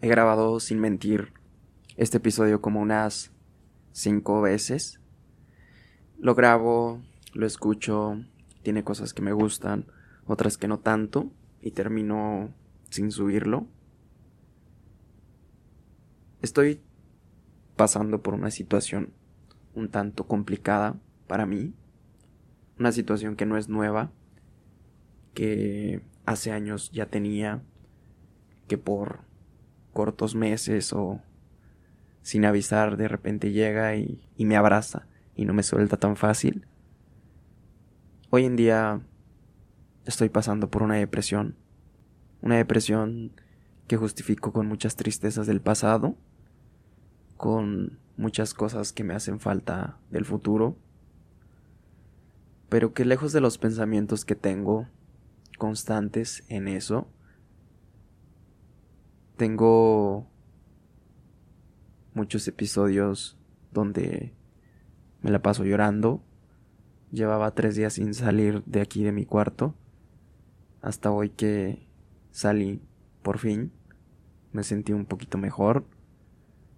He grabado sin mentir este episodio como unas cinco veces. Lo grabo, lo escucho, tiene cosas que me gustan, otras que no tanto, y termino sin subirlo. Estoy pasando por una situación un tanto complicada para mí, una situación que no es nueva, que hace años ya tenía, que por cortos meses o sin avisar de repente llega y, me abraza y no me suelta tan fácil. Hoy en día estoy pasando por una depresión, una depresión que justifico con muchas tristezas del pasado, con muchas cosas que me hacen falta del futuro, pero que lejos de los pensamientos que tengo constantes en eso, tengo muchos episodios donde me la paso llorando. Llevaba tres días sin salir de aquí de mi cuarto. Hasta hoy que salí por fin. Me sentí un poquito mejor.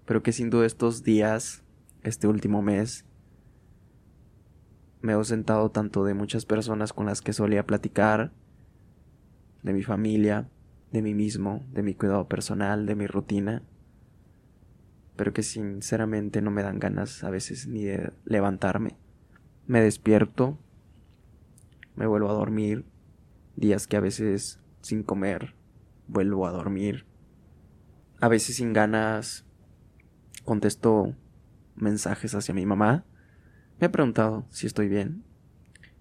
Pero que sin duda estos días, este último mes, me he ausentado tanto de muchas personas con las que solía platicar, de mi familia, de mí mismo, de mi cuidado personal, de mi rutina, pero que sinceramente no me dan ganas a veces ni de levantarme. Me despierto, me vuelvo a dormir, días que a veces sin comer vuelvo a dormir, a veces sin ganas contesto mensajes hacia mi mamá. Me ha preguntado si estoy bien.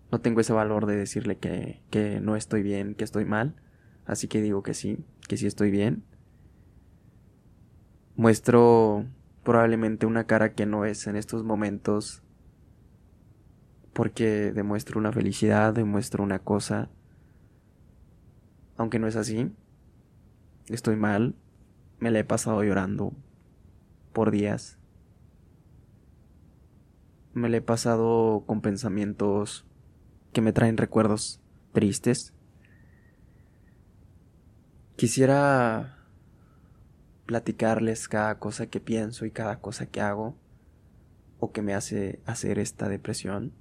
No tengo ese valor de decirle que, que no estoy bien, que estoy mal. Así que digo que sí, que sí estoy bien. Muestro probablemente una cara que no es en estos momentos porque demuestro una felicidad, demuestro una cosa. Aunque no es así. Estoy mal. Me la he pasado llorando por días. Me la he pasado con pensamientos que me traen recuerdos tristes. Quisiera platicarles cada cosa que pienso y cada cosa que hago o que me hace hacer esta depresión.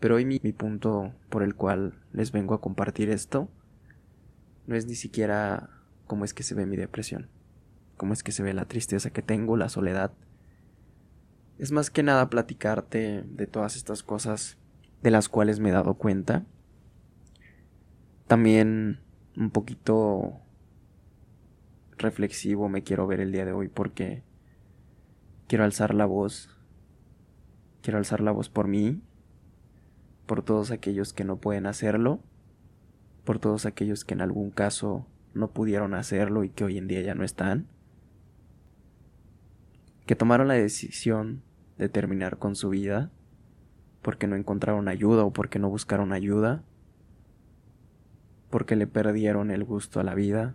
Pero hoy mi, punto por el cual les vengo a compartir esto no es ni siquiera cómo es que se ve mi depresión, cómo es que se ve la tristeza que tengo, la soledad. Es más que nada platicarte de todas estas cosas de las cuales me he dado cuenta. También un poquito reflexivo me quiero ver el día de hoy porque quiero alzar la voz. Quiero alzar la voz por mí, por todos aquellos que no pueden hacerlo, por todos aquellos que en algún caso no pudieron hacerlo y que hoy en día ya no están, que tomaron la decisión de terminar con su vida porque no encontraron ayuda o porque no buscaron ayuda porque le perdieron el gusto a la vida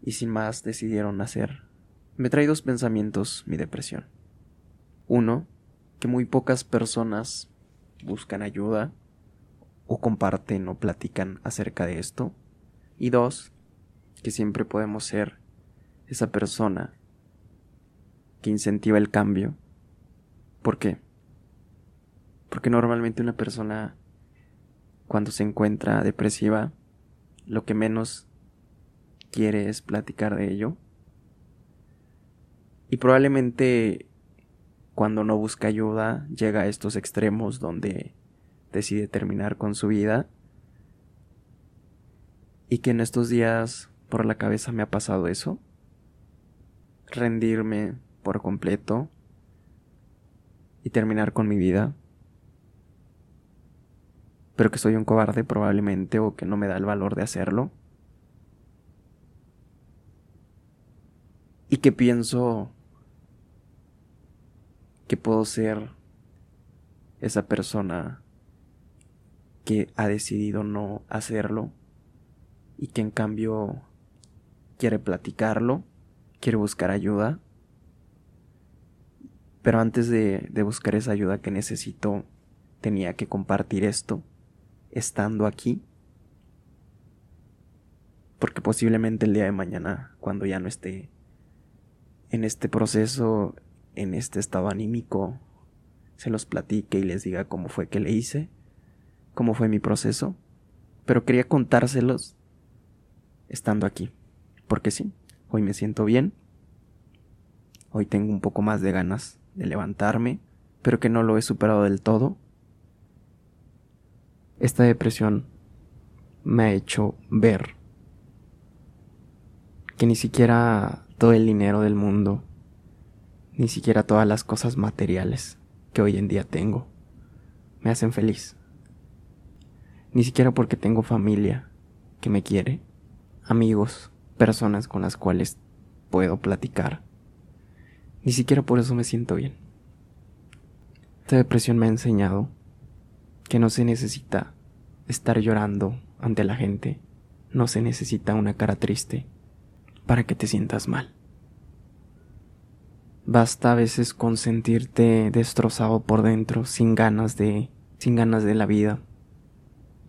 y sin más decidieron nacer. Me trae dos pensamientos mi depresión. Uno, que muy pocas personas buscan ayuda o comparten o platican acerca de esto. Y dos, que siempre podemos ser esa persona que incentiva el cambio. ¿Por qué? Porque normalmente una persona cuando se encuentra depresiva, lo que menos quiere es platicar de ello. Y probablemente cuando no busca ayuda llega a estos extremos donde decide terminar con su vida. Y que en estos días por la cabeza me ha pasado eso. Rendirme por completo y terminar con mi vida pero que soy un cobarde probablemente o que no me da el valor de hacerlo. Y que pienso que puedo ser esa persona que ha decidido no hacerlo y que en cambio quiere platicarlo, quiere buscar ayuda. Pero antes de, buscar esa ayuda que necesito, tenía que compartir esto estando aquí. porque posiblemente el día de mañana, cuando ya no esté en este proceso, en este estado anímico, se los platique y les diga cómo fue que le hice, cómo fue mi proceso, pero quería contárselos estando aquí, porque sí, hoy me siento bien, hoy tengo un poco más de ganas de levantarme, pero que no lo he superado del todo. Esta depresión me ha hecho ver que ni siquiera todo el dinero del mundo, ni siquiera todas las cosas materiales que hoy en día tengo, me hacen feliz. Ni siquiera porque tengo familia que me quiere, amigos, personas con las cuales puedo platicar. Ni siquiera por eso me siento bien. Esta depresión me ha enseñado que no se necesita estar llorando ante la gente, no se necesita una cara triste para que te sientas mal. Basta a veces con sentirte destrozado por dentro, sin ganas de, sin ganas de la vida,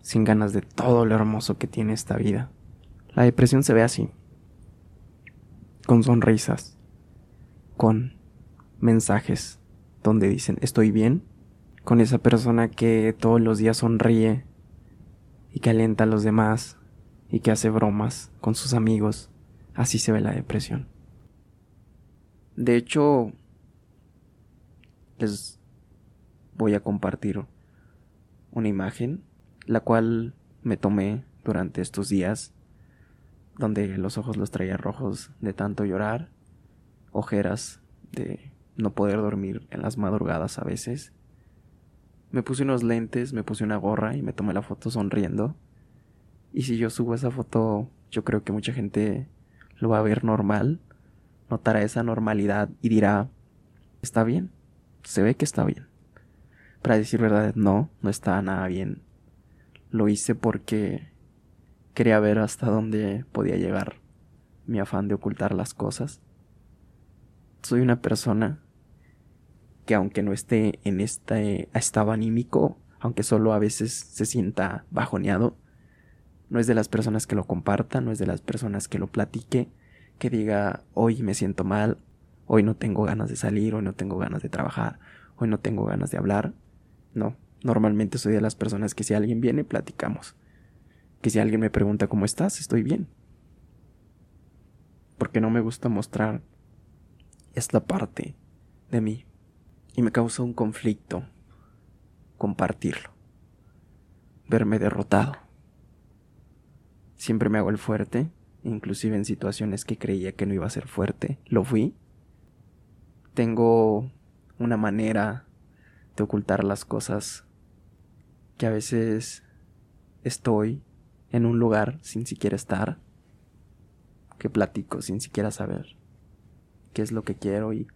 sin ganas de todo lo hermoso que tiene esta vida. La depresión se ve así, con sonrisas, con mensajes donde dicen estoy bien, con esa persona que todos los días sonríe y que alienta a los demás y que hace bromas con sus amigos Así se ve la depresión. De hecho, les voy a compartir una imagen, la cual me tomé durante estos días, donde los ojos los traía rojos de tanto llorar, ojeras de no poder dormir en las madrugadas a veces. Me puse unos lentes, me puse una gorra y me tomé la foto sonriendo. Y si yo subo esa foto, yo creo que mucha gente lo va a ver normal, notará esa normalidad y dirá, está bien, se ve que está bien. Para decir verdad, no, no está nada bien. Lo hice porque quería ver hasta dónde podía llegar mi afán de ocultar las cosas. Soy una persona que aunque no esté en este estado anímico, aunque solo a veces se sienta bajoneado, no es de las personas que lo compartan, no es de las personas que lo platique, que diga hoy me siento mal, hoy no tengo ganas de salir, hoy no tengo ganas de trabajar, hoy no tengo ganas de hablar. No, normalmente soy de las personas que si alguien viene, platicamos. Que si alguien me pregunta cómo estás, estoy bien. Porque no me gusta mostrar esta parte de mí. Y me causa un conflicto compartirlo. Verme derrotado Siempre me hago el fuerte, inclusive en situaciones que creía que no iba a ser fuerte, lo fui. Tengo una manera de ocultar las cosas que a veces estoy en un lugar sin siquiera estar, que platico sin siquiera saber qué es lo que quiero y,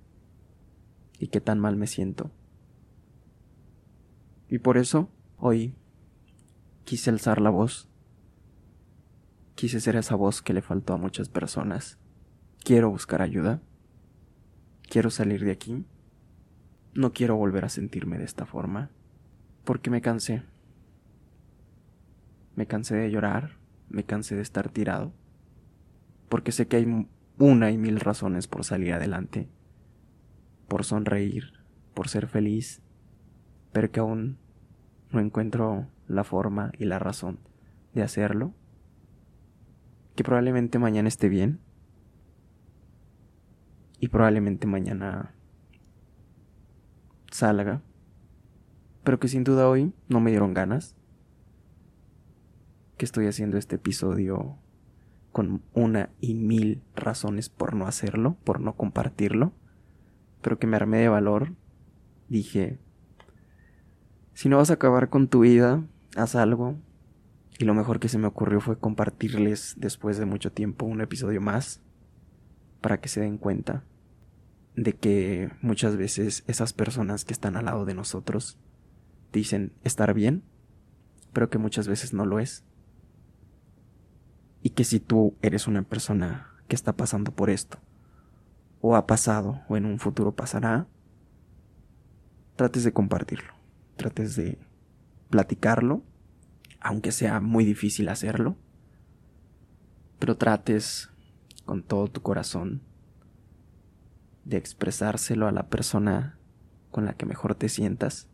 y qué tan mal me siento. Y por eso hoy quise alzar la voz Quise ser esa voz que le faltó a muchas personas. Quiero buscar ayuda. Quiero salir de aquí. No quiero volver a sentirme de esta forma. Porque me cansé. Me cansé de llorar. Me cansé de estar tirado. Porque sé que hay una y mil razones por salir adelante. Por sonreír. Por ser feliz. Pero que aún no encuentro la forma y la razón de hacerlo que probablemente mañana esté bien y probablemente mañana salga, pero que sin duda hoy no me dieron ganas, que estoy haciendo este episodio con una y mil razones por no hacerlo, por no compartirlo, pero que me armé de valor, dije, si no vas a acabar con tu vida, haz algo, y lo mejor que se me ocurrió fue compartirles después de mucho tiempo un episodio más para que se den cuenta de que muchas veces esas personas que están al lado de nosotros dicen estar bien, pero que muchas veces no lo es. Y que si tú eres una persona que está pasando por esto, o ha pasado, o en un futuro pasará, trates de compartirlo, trates de platicarlo aunque sea muy difícil hacerlo, pero trates con todo tu corazón de expresárselo a la persona con la que mejor te sientas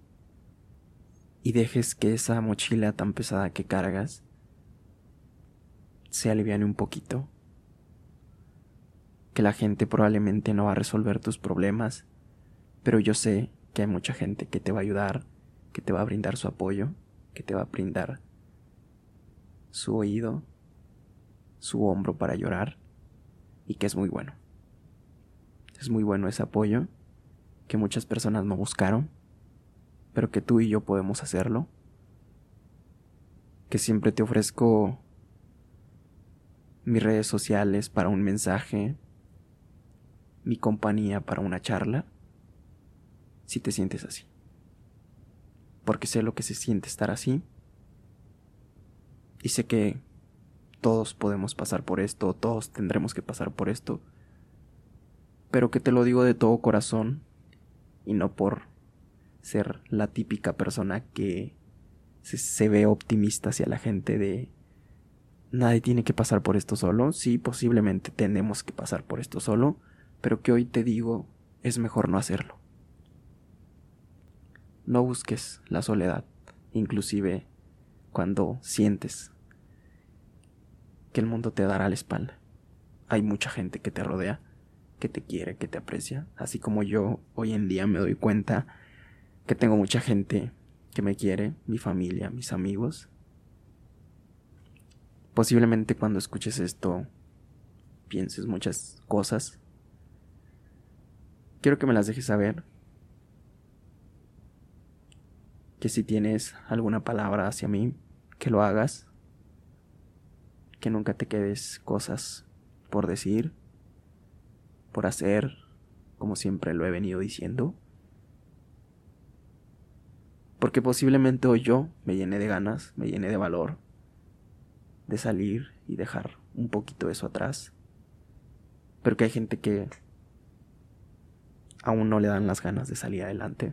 y dejes que esa mochila tan pesada que cargas se aliviane un poquito. Que la gente probablemente no va a resolver tus problemas, pero yo sé que hay mucha gente que te va a ayudar, que te va a brindar su apoyo, que te va a brindar su oído, su hombro para llorar, y que es muy bueno. Es muy bueno ese apoyo que muchas personas no buscaron, pero que tú y yo podemos hacerlo. Que siempre te ofrezco mis redes sociales para un mensaje, mi compañía para una charla, si te sientes así. Porque sé lo que se siente estar así. Y sé que todos podemos pasar por esto, todos tendremos que pasar por esto. Pero que te lo digo de todo corazón y no por ser la típica persona que se, ve optimista hacia la gente de nadie tiene que pasar por esto solo. Sí, posiblemente tenemos que pasar por esto solo, pero que hoy te digo es mejor no hacerlo. No busques la soledad, inclusive cuando sientes que el mundo te dará la espalda. Hay mucha gente que te rodea, que te quiere, que te aprecia, así como yo hoy en día me doy cuenta que tengo mucha gente que me quiere, mi familia, mis amigos. Posiblemente cuando escuches esto pienses muchas cosas. Quiero que me las dejes saber. Que si tienes alguna palabra hacia mí, que lo hagas que nunca te quedes cosas por decir, por hacer, como siempre lo he venido diciendo. Porque posiblemente hoy yo me llené de ganas, me llené de valor de salir y dejar un poquito eso atrás. Pero que hay gente que aún no le dan las ganas de salir adelante.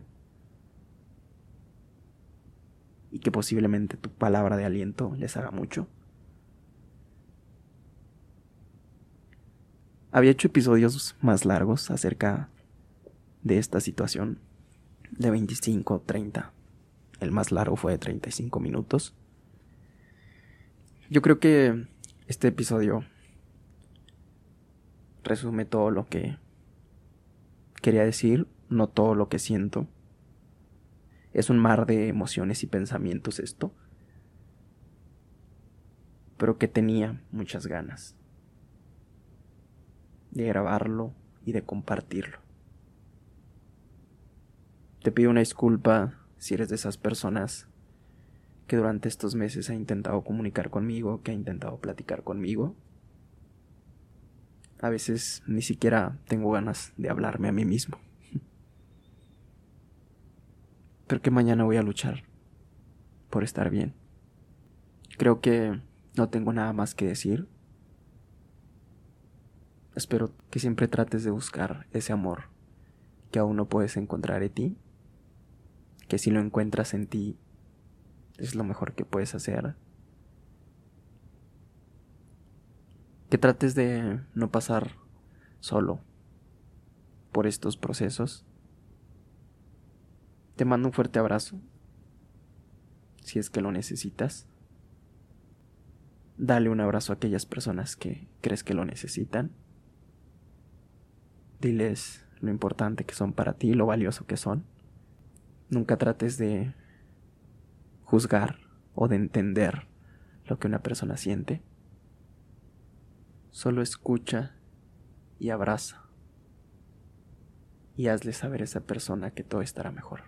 Y que posiblemente tu palabra de aliento les haga mucho. Había hecho episodios más largos acerca de esta situación, de 25, 30. El más largo fue de 35 minutos. Yo creo que este episodio resume todo lo que quería decir, no todo lo que siento. Es un mar de emociones y pensamientos esto, pero que tenía muchas ganas de grabarlo y de compartirlo. Te pido una disculpa si eres de esas personas que durante estos meses ha intentado comunicar conmigo, que ha intentado platicar conmigo. A veces ni siquiera tengo ganas de hablarme a mí mismo. Pero que mañana voy a luchar por estar bien. Creo que no tengo nada más que decir. Espero que siempre trates de buscar ese amor que aún no puedes encontrar en ti, que si lo encuentras en ti es lo mejor que puedes hacer. Que trates de no pasar solo por estos procesos. Te mando un fuerte abrazo, si es que lo necesitas. Dale un abrazo a aquellas personas que crees que lo necesitan. Diles lo importante que son para ti, lo valioso que son. Nunca trates de juzgar o de entender lo que una persona siente. Solo escucha y abraza. Y hazle saber a esa persona que todo estará mejor.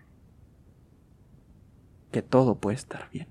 Que todo puede estar bien.